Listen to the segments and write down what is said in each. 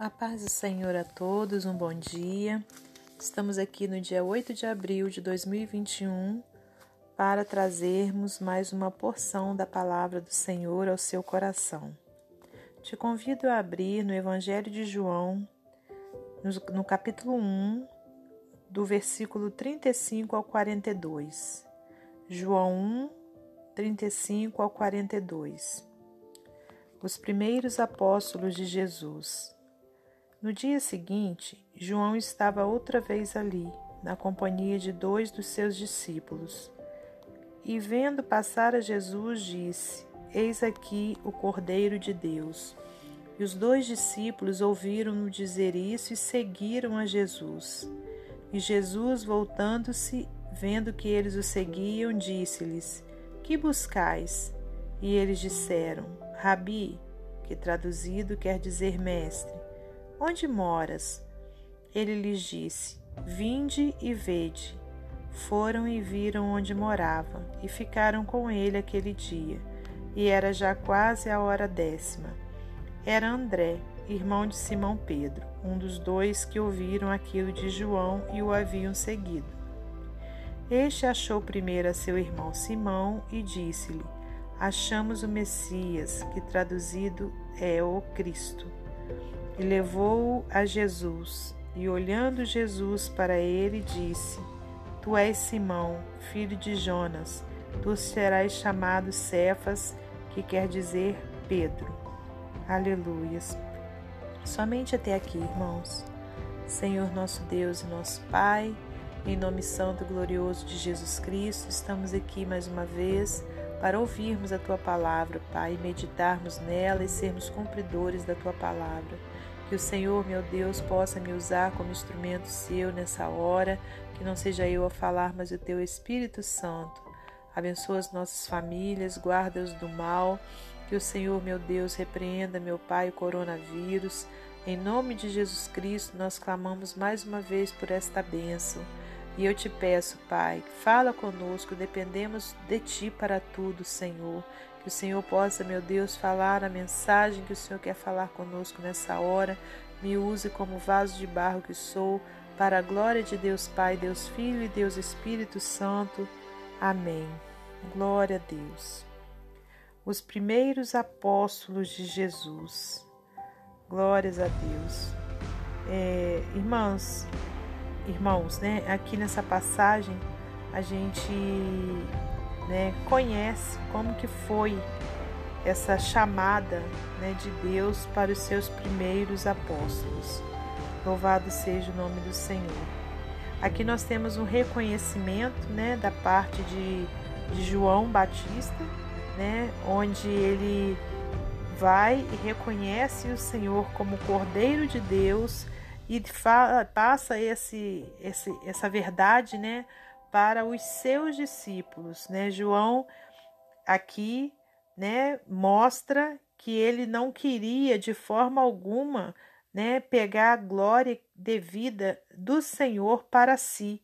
A paz do Senhor a todos, um bom dia. Estamos aqui no dia 8 de abril de 2021 para trazermos mais uma porção da palavra do Senhor ao seu coração. Te convido a abrir no Evangelho de João, no, capítulo 1, do versículo 35 ao 42. João 1, 35 ao 42. Os primeiros apóstolos de Jesus. No dia seguinte, João estava outra vez ali, na companhia de dois dos seus discípulos. E vendo passar a Jesus, disse: Eis aqui o Cordeiro de Deus. E os dois discípulos ouviram-no dizer isso e seguiram a Jesus. E Jesus, voltando-se, vendo que eles o seguiam, disse-lhes: Que buscais? E eles disseram: Rabi, que traduzido quer dizer mestre. Onde moras? Ele lhes disse: Vinde e vede. Foram e viram onde morava, e ficaram com ele aquele dia. E era já quase a hora décima. Era André, irmão de Simão Pedro, um dos dois que ouviram aquilo de João e o haviam seguido. Este achou primeiro a seu irmão Simão e disse-lhe: Achamos o Messias, que traduzido é o Cristo e levou-o a Jesus. E olhando Jesus para ele, disse: Tu és Simão, filho de Jonas, tu serás chamado Cefas, que quer dizer Pedro. Aleluias. Somente até aqui, irmãos. Senhor nosso Deus e nosso Pai, em nome santo e glorioso de Jesus Cristo, estamos aqui mais uma vez para ouvirmos a tua palavra, Pai, meditarmos nela e sermos cumpridores da tua palavra. Que o Senhor, meu Deus, possa me usar como instrumento seu nessa hora, que não seja eu a falar, mas o teu Espírito Santo. Abençoa as nossas famílias, guarda-os do mal. Que o Senhor, meu Deus, repreenda, meu Pai, o coronavírus. Em nome de Jesus Cristo, nós clamamos mais uma vez por esta bênção. E eu te peço, Pai, fala conosco, dependemos de Ti para tudo, Senhor. Que o Senhor possa, meu Deus, falar a mensagem que o Senhor quer falar conosco nessa hora. Me use como vaso de barro que sou, para a glória de Deus Pai, Deus Filho e Deus Espírito Santo. Amém. Glória a Deus. Os primeiros apóstolos de Jesus. Glórias a Deus. É, irmãos, irmãos, né? Aqui nessa passagem a gente né, conhece como que foi essa chamada né, de Deus para os seus primeiros apóstolos. Louvado seja o nome do Senhor. Aqui nós temos um reconhecimento né, da parte de, de João Batista, né, onde ele vai e reconhece o Senhor como Cordeiro de Deus e passa esse, esse, essa verdade né, para os seus discípulos, né? João aqui, né, mostra que ele não queria de forma alguma, né, pegar a glória devida do Senhor para si,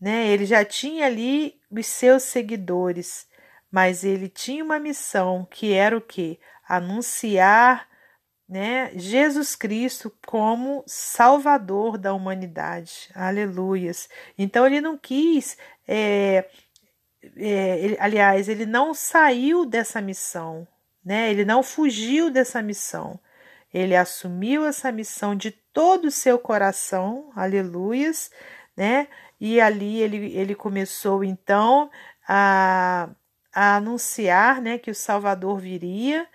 né? Ele já tinha ali os seus seguidores, mas ele tinha uma missão que era o que? Anunciar né, Jesus Cristo como Salvador da humanidade. Aleluias. Então ele não quis, é, é, ele, aliás, ele não saiu dessa missão, né? Ele não fugiu dessa missão. Ele assumiu essa missão de todo o seu coração, aleluias, né? E ali ele, ele começou então a, a anunciar, né, que o Salvador viria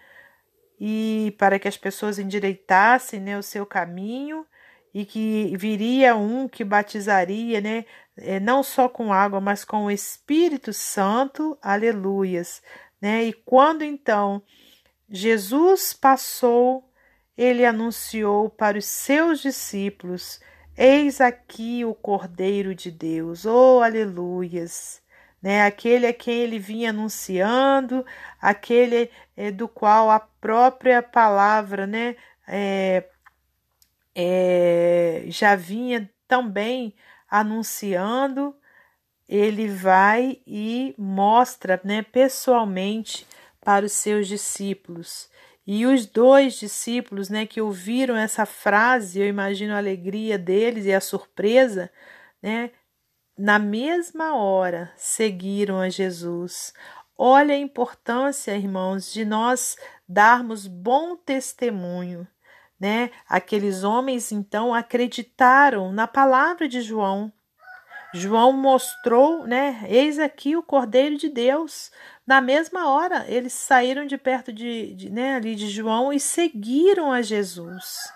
e para que as pessoas endireitassem né, o seu caminho e que viria um que batizaria, né, eh, não só com água, mas com o Espírito Santo, aleluias, né? E quando então Jesus passou, ele anunciou para os seus discípulos: Eis aqui o Cordeiro de Deus, oh aleluias né? Aquele a quem ele vinha anunciando, aquele é, do qual a própria palavra, né? É, é, já vinha também anunciando, ele vai e mostra, né? Pessoalmente para os seus discípulos. E os dois discípulos, né, que ouviram essa frase, eu imagino a alegria deles e a surpresa, né, na mesma hora seguiram a Jesus. Olha a importância, irmãos, de nós darmos bom testemunho, né? Aqueles homens então acreditaram na palavra de João. João mostrou, né? Eis aqui o Cordeiro de Deus. Na mesma hora, eles saíram de perto de, de né, ali de João e seguiram a Jesus.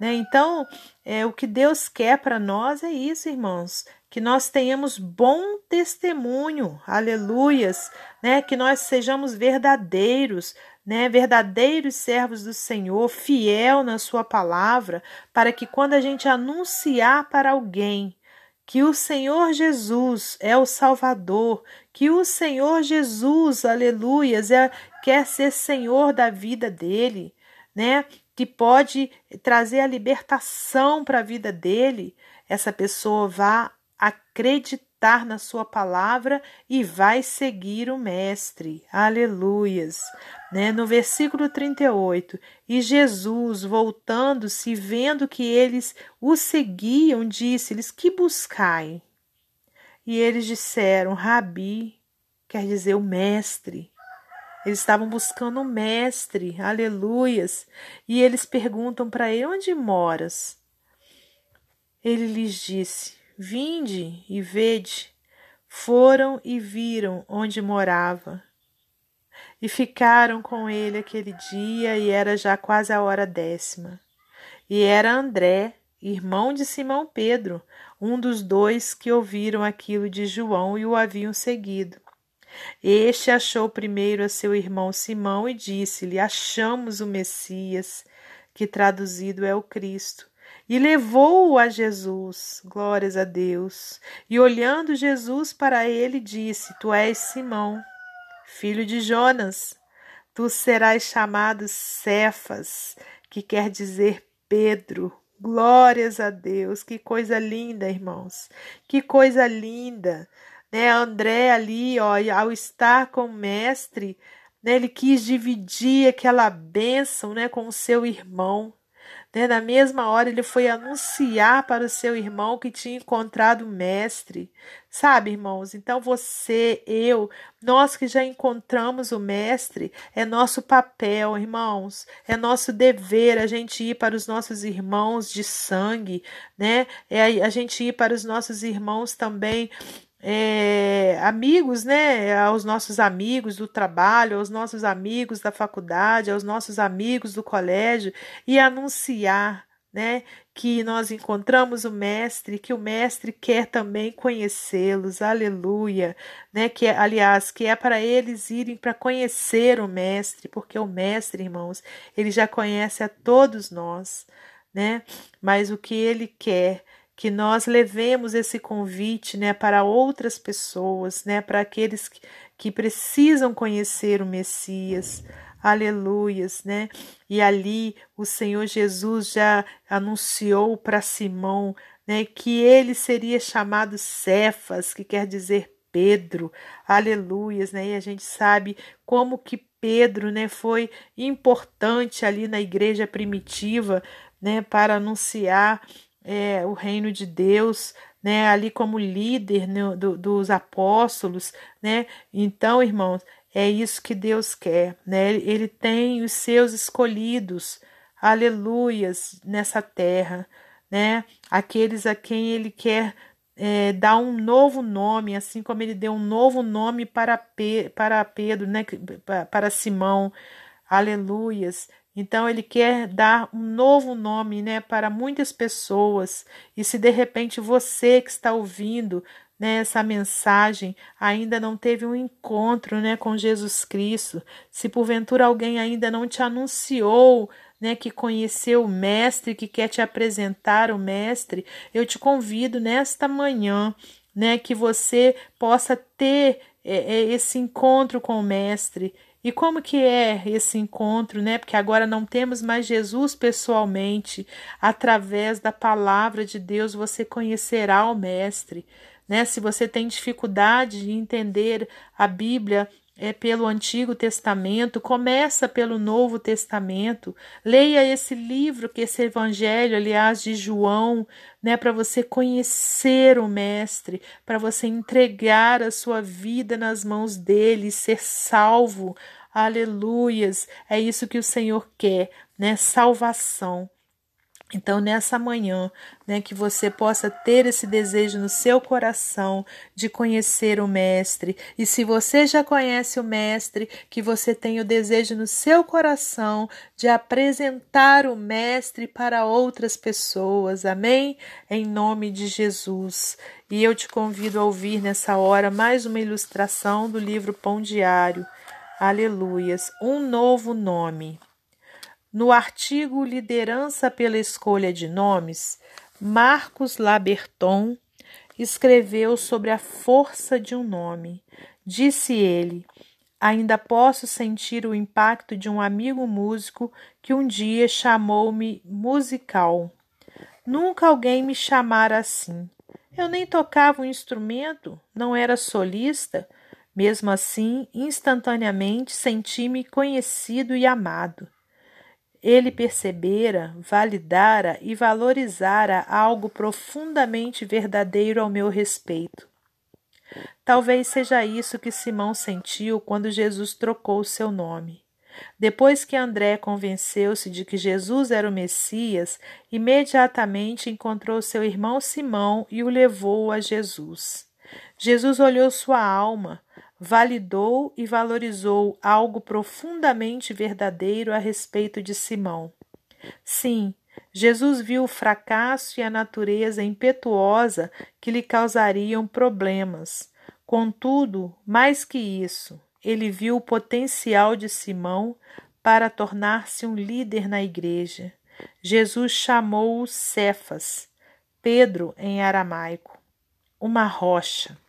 Né? Então, é, o que Deus quer para nós é isso, irmãos, que nós tenhamos bom testemunho, aleluias, né? Que nós sejamos verdadeiros, né? Verdadeiros servos do Senhor, fiel na Sua palavra, para que quando a gente anunciar para alguém que o Senhor Jesus é o Salvador, que o Senhor Jesus, aleluias, é, quer ser Senhor da vida dele, né? Que pode trazer a libertação para a vida dele, essa pessoa vá acreditar na sua palavra e vai seguir o mestre. Aleluias. Né? No versículo 38, e Jesus, voltando-se, vendo que eles o seguiam, disse-lhes: Que buscai? E eles disseram: Rabi, quer dizer o mestre. Eles estavam buscando o mestre, aleluias. E eles perguntam para ele: Onde moras? Ele lhes disse: Vinde e vede. Foram e viram onde morava. E ficaram com ele aquele dia, e era já quase a hora décima. E era André, irmão de Simão Pedro, um dos dois que ouviram aquilo de João e o haviam seguido. Este achou primeiro a seu irmão Simão e disse-lhe: Achamos o Messias, que traduzido é o Cristo e levou-o a Jesus. Glórias a Deus. E olhando Jesus para ele, disse: Tu és Simão, filho de Jonas. Tu serás chamado Cefas, que quer dizer Pedro. Glórias a Deus. Que coisa linda, irmãos. Que coisa linda. Né, André ali, ó, ao estar com o mestre, né, ele quis dividir aquela bênção, né, com o seu irmão. Né? Na mesma hora, ele foi anunciar para o seu irmão que tinha encontrado o Mestre. Sabe, irmãos? Então, você, eu, nós que já encontramos o Mestre, é nosso papel, irmãos. É nosso dever a gente ir para os nossos irmãos de sangue, né? É a gente ir para os nossos irmãos também é, amigos, né, aos nossos amigos do trabalho, aos nossos amigos da faculdade, aos nossos amigos do colégio e anunciar, né, que nós encontramos o mestre, que o mestre quer também conhecê-los. Aleluia, né, que aliás, que é para eles irem para conhecer o mestre, porque o mestre, irmãos, ele já conhece a todos nós, né? Mas o que ele quer que nós levemos esse convite né, para outras pessoas, né, para aqueles que, que precisam conhecer o Messias. Aleluias, né? E ali o Senhor Jesus já anunciou para Simão, né, que ele seria chamado Cefas, que quer dizer Pedro. Aleluias, né? E a gente sabe como que Pedro, né, foi importante ali na igreja primitiva, né, para anunciar é, o reino de Deus, né, ali como líder né, do, dos apóstolos, né? Então, irmãos, é isso que Deus quer, né? Ele tem os seus escolhidos, aleluias, nessa terra, né? Aqueles a quem ele quer é, dar um novo nome, assim como ele deu um novo nome para, Pe para Pedro, né? Para Simão, aleluias. Então ele quer dar um novo nome, né, para muitas pessoas. E se de repente você que está ouvindo né, essa mensagem ainda não teve um encontro, né, com Jesus Cristo, se porventura alguém ainda não te anunciou, né, que conheceu o mestre, que quer te apresentar o mestre, eu te convido nesta manhã, né, que você possa ter é, esse encontro com o mestre e como que é esse encontro, né? Porque agora não temos mais Jesus pessoalmente. Através da palavra de Deus você conhecerá o mestre, né? Se você tem dificuldade de entender a Bíblia é pelo Antigo Testamento, começa pelo Novo Testamento. Leia esse livro, que esse evangelho, aliás, de João, né, para você conhecer o mestre, para você entregar a sua vida nas mãos dele, ser salvo. Aleluias. É isso que o Senhor quer, né? Salvação. Então, nessa manhã, né, que você possa ter esse desejo no seu coração de conhecer o Mestre. E se você já conhece o Mestre, que você tenha o desejo no seu coração de apresentar o Mestre para outras pessoas. Amém? Em nome de Jesus. E eu te convido a ouvir nessa hora mais uma ilustração do livro Pão Diário. Aleluias. Um novo nome. No artigo Liderança pela Escolha de Nomes, Marcos Laberton escreveu sobre a força de um nome. Disse ele: Ainda posso sentir o impacto de um amigo músico que um dia chamou-me musical. Nunca alguém me chamara assim. Eu nem tocava um instrumento, não era solista. Mesmo assim, instantaneamente senti-me conhecido e amado ele percebera, validara e valorizara algo profundamente verdadeiro ao meu respeito. Talvez seja isso que Simão sentiu quando Jesus trocou seu nome. Depois que André convenceu-se de que Jesus era o Messias, imediatamente encontrou seu irmão Simão e o levou a Jesus. Jesus olhou sua alma, validou e valorizou algo profundamente verdadeiro a respeito de Simão. Sim, Jesus viu o fracasso e a natureza impetuosa que lhe causariam problemas. Contudo, mais que isso, ele viu o potencial de Simão para tornar-se um líder na igreja. Jesus chamou-o Cefas, Pedro em aramaico, uma rocha.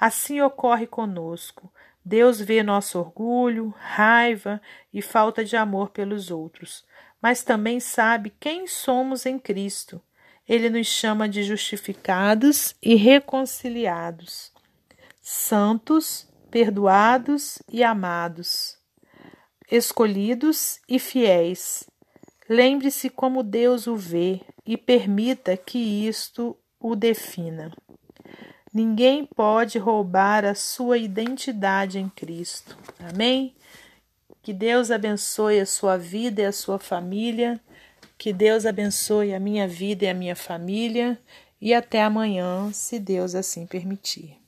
Assim ocorre conosco. Deus vê nosso orgulho, raiva e falta de amor pelos outros, mas também sabe quem somos em Cristo. Ele nos chama de justificados e reconciliados, santos, perdoados e amados, escolhidos e fiéis. Lembre-se como Deus o vê e permita que isto o defina. Ninguém pode roubar a sua identidade em Cristo. Amém? Que Deus abençoe a sua vida e a sua família. Que Deus abençoe a minha vida e a minha família. E até amanhã, se Deus assim permitir.